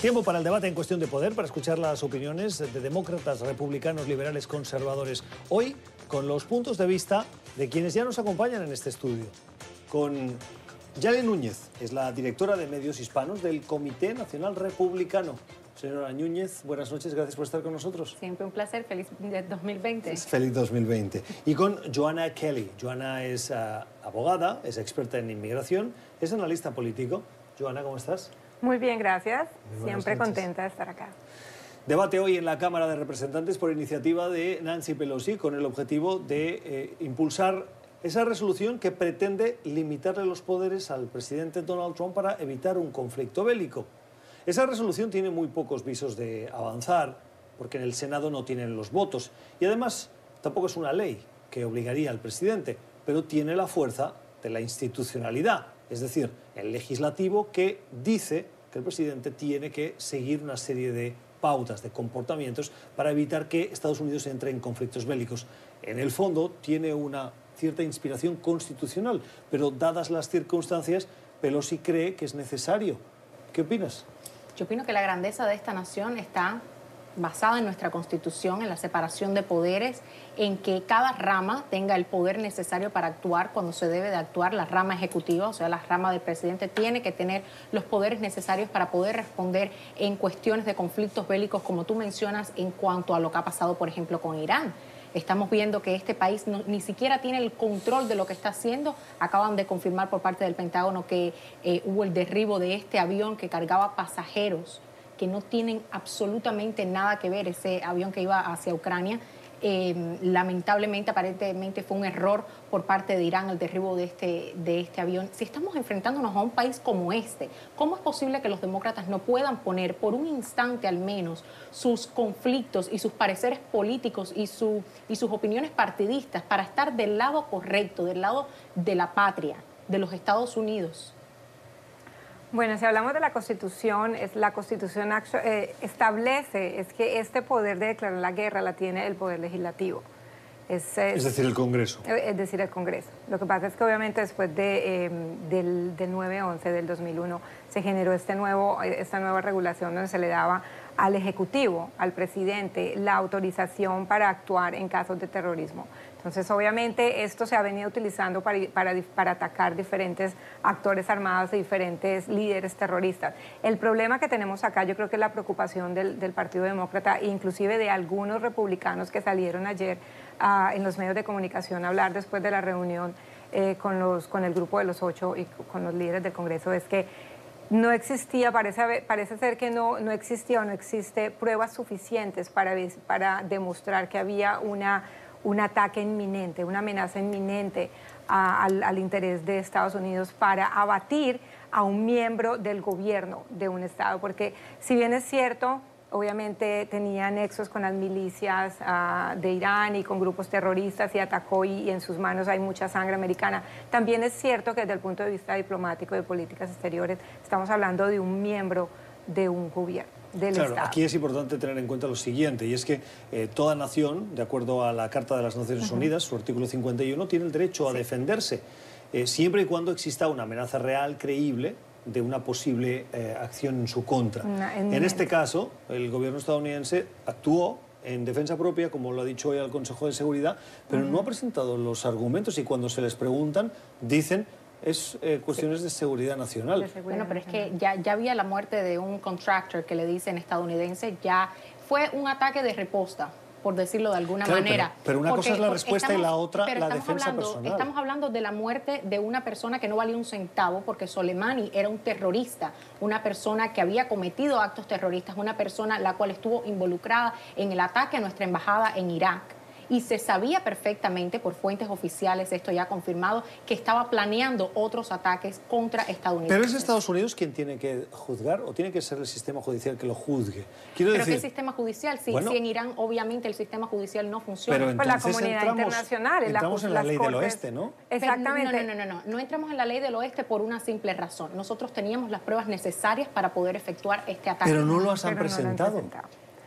Tiempo para el debate en cuestión de poder, para escuchar las opiniones de demócratas, republicanos, liberales, conservadores. Hoy con los puntos de vista de quienes ya nos acompañan en este estudio. Con Yale Núñez, es la directora de medios hispanos del Comité Nacional Republicano. Señora Núñez, buenas noches, gracias por estar con nosotros. Siempre un placer, feliz 2020. Feliz 2020. Y con Joanna Kelly. Joanna es uh, abogada, es experta en inmigración, es analista político. Joanna, ¿cómo estás? Muy bien, gracias. Siempre contenta de estar acá. Debate hoy en la Cámara de Representantes por iniciativa de Nancy Pelosi con el objetivo de eh, impulsar esa resolución que pretende limitarle los poderes al presidente Donald Trump para evitar un conflicto bélico. Esa resolución tiene muy pocos visos de avanzar porque en el Senado no tienen los votos y además tampoco es una ley que obligaría al presidente, pero tiene la fuerza de la institucionalidad es decir, el legislativo que dice que el presidente tiene que seguir una serie de pautas, de comportamientos para evitar que Estados Unidos entre en conflictos bélicos. En el fondo tiene una cierta inspiración constitucional, pero dadas las circunstancias, Pelosi cree que es necesario. ¿Qué opinas? Yo opino que la grandeza de esta nación está basada en nuestra constitución, en la separación de poderes, en que cada rama tenga el poder necesario para actuar cuando se debe de actuar. La rama ejecutiva, o sea, la rama del presidente, tiene que tener los poderes necesarios para poder responder en cuestiones de conflictos bélicos, como tú mencionas, en cuanto a lo que ha pasado, por ejemplo, con Irán. Estamos viendo que este país ni siquiera tiene el control de lo que está haciendo. Acaban de confirmar por parte del Pentágono que eh, hubo el derribo de este avión que cargaba pasajeros que no tienen absolutamente nada que ver ese avión que iba hacia Ucrania. Eh, lamentablemente, aparentemente fue un error por parte de Irán el derribo de este, de este avión. Si estamos enfrentándonos a un país como este, ¿cómo es posible que los demócratas no puedan poner por un instante al menos sus conflictos y sus pareceres políticos y, su, y sus opiniones partidistas para estar del lado correcto, del lado de la patria, de los Estados Unidos? Bueno, si hablamos de la Constitución, es la Constitución eh, establece es que este poder de declarar la guerra la tiene el poder legislativo. Es, decir, el Congreso. Es decir, el Congreso. Lo que pasa es que obviamente después de, em, del, del 9-11, del 2001, se generó este nuevo, esta nueva regulación donde se le daba al Ejecutivo, al presidente, la autorización para actuar en casos de terrorismo. Entonces, obviamente, esto se ha venido utilizando para, para, atacar diferentes actores armados y diferentes líderes terroristas. El problema que tenemos acá, yo creo que es la preocupación del, Partido Demócrata, inclusive de algunos republicanos que salieron ayer ah, en los medios de comunicación a hablar después de la reunión eh, con, los, con el grupo de los ocho y con los líderes del Congreso, es que no existía, parece, parece ser que no, no existía o no existe pruebas suficientes para, para demostrar que había una un ataque inminente, una amenaza inminente al, interés de Estados Unidos para abatir a un miembro del gobierno de un Estado. Porque si bien es cierto, obviamente tenía nexos con las milicias ah, de Irán y con grupos terroristas y atacó y, en sus manos hay mucha sangre americana. También es cierto que desde el punto de vista diplomático y de políticas exteriores estamos hablando de un miembro de un gobierno claro, Aquí es importante tener en cuenta lo siguiente, y es que eh, toda nación, de acuerdo a la Carta de las Naciones Unidas, su artículo 51, tiene el derecho a defenderse, eh, siempre y cuando exista una amenaza real, creíble, de una posible eh, acción en su contra. en este caso, el gobierno estadounidense actuó en defensa propia, como lo ha dicho hoy al Consejo de Seguridad, pero no ha presentado los argumentos y cuando se les preguntan dicen es eh, cuestiones de seguridad nacional. bueno, pero es que ya, ya había la muerte de un contractor que le dicen estadounidense, ya fue un ataque de reposta por decirlo de alguna manera. Pero, una cosa es la respuesta y la otra la defensa personal. Estamos hablando de la muerte de una persona que no valía un centavo porque Soleimani era un terrorista, una persona que había cometido actos terroristas, una persona la cual estuvo involucrada en el ataque a nuestra embajada en Irak y se sabía perfectamente por fuentes oficiales, esto ya confirmado, que estaba planeando otros ataques contra Estados Unidos. Pero es Estados Unidos quien tiene que juzgar o tiene que ser el sistema judicial que lo juzgue. Quiero pero decir, ¿qué sistema judicial? Si, en Irán obviamente el sistema judicial no funciona. Pero la comunidad internacional. Entramos en la ley del oeste, ¿no? Exactamente. no, no, no, no, no entramos en la ley del oeste por una simple razón. Nosotros teníamos las pruebas necesarias para poder efectuar este ataque. Pero no lo has presentado.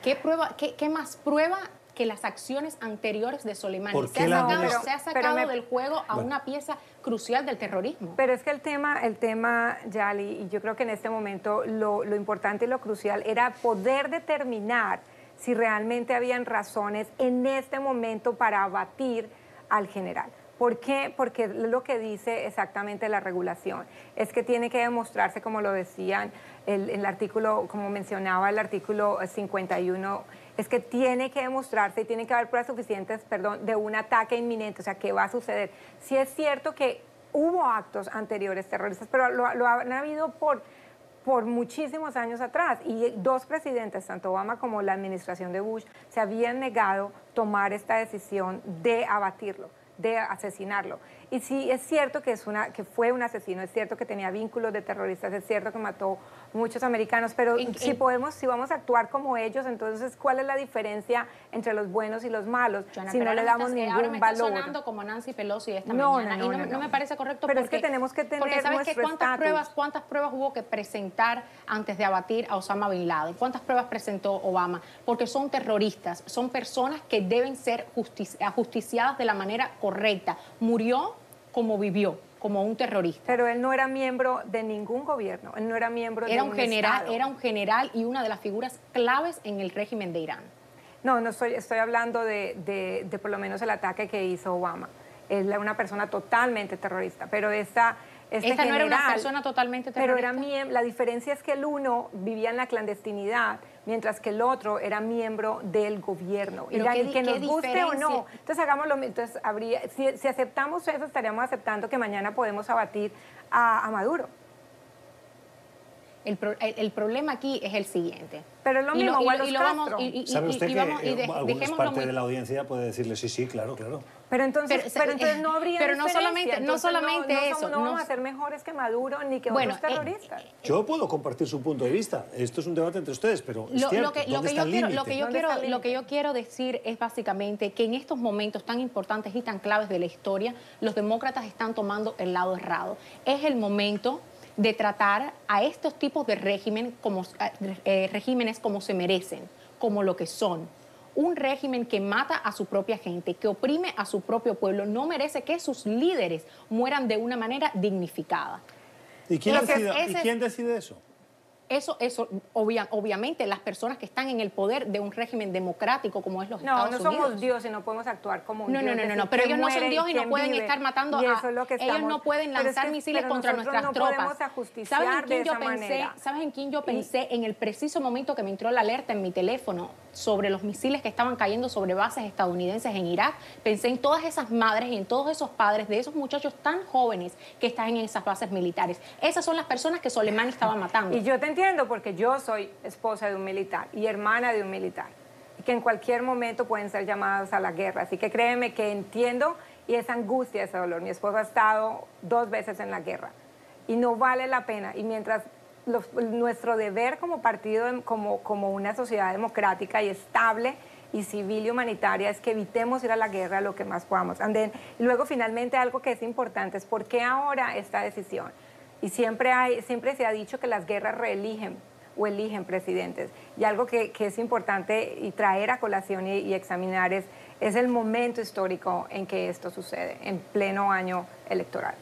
¿Qué, prueba, qué, ¿Qué más prueba que las acciones anteriores de Soleimani. ¿Por Se ha sacado, se ha Pero sacado me- del juego a Bueno. una pieza crucial del terrorismo. Pero es que el tema, el tema, Yali, y yo creo que en este momento lo, lo importante y lo crucial era poder determinar si realmente habían razones en este momento para abatir al general. ¿Por qué? Porque lo que dice exactamente la regulación es que tiene que demostrarse, como lo decían el, el artículo, como mencionaba el artículo 51, es que tiene que demostrarse y tiene que haber pruebas suficientes, perdón, de un ataque inminente, o sea, ¿qué va a suceder? Si es cierto que hubo actos anteriores terroristas, pero lo, lo han habido por, por muchísimos años atrás y dos presidentes, tanto Obama como la administración de Bush, se habían negado tomar esta decisión de abatirlo de asesinarlo. Y sí, es cierto que, es una, que fue un asesino, es cierto que tenía vínculos de terroristas, es cierto que mató muchos americanos, pero En- si podemos, si vamos a actuar como ellos, entonces, ¿cuál es la diferencia entre los buenos y los malos Joana, si no le damos ningún ahora me está valor? sonando como Nancy Pelosi esta No, mañana no, y no, no, no, no me parece correcto Pero es porque, que tenemos que porque tener sabes que cuántas pruebas cuántas pruebas hubo que presentar antes de abatir a Osama bin Laden cuántas pruebas presentó Obama porque son terroristas son personas que deben ser justi- ajusticiadas de la manera correcta. Murió como vivió como un terrorista Pero él no era miembro de ningún gobierno, él no era miembro era de un general Estado. era un general y una de las figuras claves en el régimen de Irán No, no estoy, estoy hablando de, de- de por lo menos el ataque que hizo Obama. Es una persona totalmente terrorista, pero esta, este Esta no era una persona totalmente Pero era terrorista. la diferencia es que el uno vivía en la clandestinidad, mientras que el otro era miembro del gobierno. Y la- qué que nos guste o no. Entonces hagamos lo mi- Entonces habría, si, si aceptamos eso, estaríamos aceptando que mañana podemos abatir a, a Maduro. El, pro- el- el problema aquí es el siguiente Pero es lo mismo, y vamos Castro. y- y- ¿Sabe usted y que vamos- y eh, de- alguna parte muy- de la audiencia puede decirle sí, sí, claro, claro? Pero entonces, Pero, pero, eh, entonces no habría pero no solamente- no Entonces, solamente no eso, somos- No, vamos a ser mejores que Maduro ni que Bueno, otros eh, terroristas. Yo puedo compartir su punto de vista. Esto es un debate entre ustedes, pero es Lo, cierto. lo que, lo ¿Dónde que está yo el quiero, lo que yo ¿Dónde quiero, lo que yo quiero decir es básicamente que en estos momentos tan importantes y tan claves de la historia, los demócratas están tomando el lado errado. Es el momento de tratar a estos tipos de régimen como, eh, regímenes como se merecen, como lo que son. Un régimen que mata a su propia gente, que oprime a su propio pueblo, no merece que sus líderes mueran de una manera dignificada. ¿Y quién, Ese es- decide, ¿y ese es- quién decide eso? Eso, eso obvia- obviamente, las personas que están en el poder de un régimen democrático como es los No, Estados no somos Unidos. Dios y no podemos actuar como un No, no, Dios. no, no, no, pero ellos no son muere Dios y no pueden vive. estar matando a... ellos estamos- no pueden es lanzar que- misiles contra nuestras no tropas. ¿Sabes en quién yo pensé? manera. ¿Sabes en quién yo pensé? En el preciso momento que me entró la alerta en mi teléfono sobre los misiles que estaban cayendo sobre bases estadounidenses en Irak, pensé en todas esas madres y en todos esos padres de esos muchachos tan jóvenes que están en esas bases militares. Esas son las personas que Soleimani estaba matando. Y yo te entiendo porque yo soy esposa de un militar y hermana de un militar. Y que en cualquier momento pueden ser llamados a la guerra. Así que créeme que entiendo y esa angustia, ese dolor. Mi esposo ha estado dos veces en la guerra y no vale la pena. Y mientras nuestro deber como partido, como, como una sociedad democrática y estable y civil y humanitaria es que evitemos ir a la guerra lo que más podamos. And y luego finalmente algo que es importante es por qué ahora esta decisión. Y siempre, hay, siempre se ha dicho que las guerras reeligen o eligen presidentes. Y algo que, que es importante y traer a colación y, y examinar es, es el momento histórico en que esto sucede, en pleno año electoral.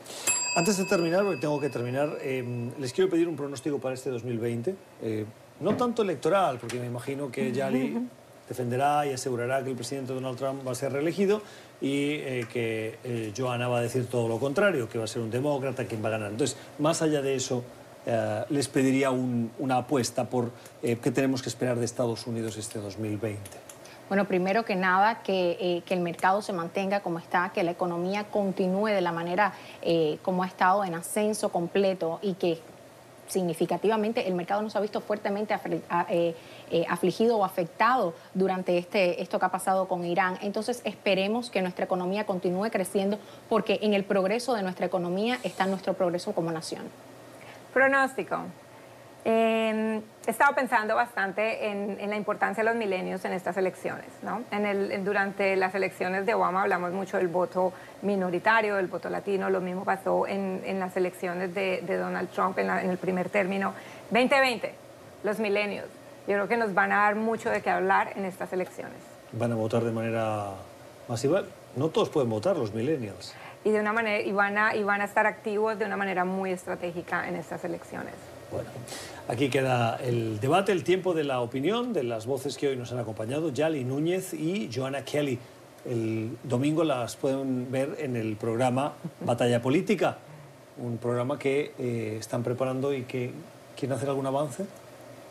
Antes de terminar, porque tengo que terminar, eh, les quiero pedir un pronóstico para este 2020. eh, no tanto electoral, porque me imagino que Yali defenderá y asegurará que el presidente Donald Trump va a ser reelegido y eh, que eh, Johanna va a decir todo lo contrario, que va a ser un demócrata quien va a ganar. Entonces, más allá de eso, eh, les pediría un- una apuesta por eh, qué tenemos que esperar de Estados Unidos este 2020. Bueno, primero que nada, que, eh, que el mercado se mantenga como está, que la economía continúe de la manera eh, como ha estado en ascenso completo y que significativamente el mercado no se ha visto fuertemente eh, afligido o afectado durante este, esto que ha pasado con Irán. Entonces esperemos que nuestra economía continúe creciendo porque en el progreso de nuestra economía está nuestro progreso como nación. Pronóstico. Eh, he estado pensando bastante en, en la importancia de los milenios en estas elecciones. ¿no? En el- en- durante las elecciones de Obama hablamos mucho del voto minoritario, del voto latino. Lo mismo pasó en, las elecciones de, de Donald Trump en, la- en el primer término. 2020, los milenios. Yo creo que nos van a dar mucho de qué hablar en estas elecciones. van a votar de manera masiva. No todos pueden votar, los millennials. Y, de una manera, y, van a, y van a estar activos de una manera muy estratégica en estas elecciones. Bueno, aquí queda el debate, el tiempo de la opinión de las voces que hoy nos han acompañado, Yali Núñez y Joana Kelly. El domingo las pueden ver en el programa Batalla Política, un programa que eh, están preparando y que quieren hacer algún avance.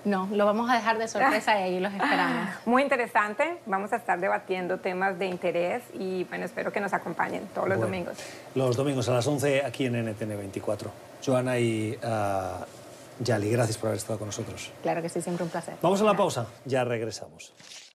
No, lo vamos a dejar de sorpresa y ahí los esperamos. Muy interesante. Vamos a estar debatiendo temas de interés y bueno, espero que nos acompañen todos los domingos. Los domingos a las 11 aquí en NTN 24. Joana y uh, Yali, gracias por haber estado con nosotros. Claro que sí, siempre un placer. Vamos a la pausa, ya regresamos.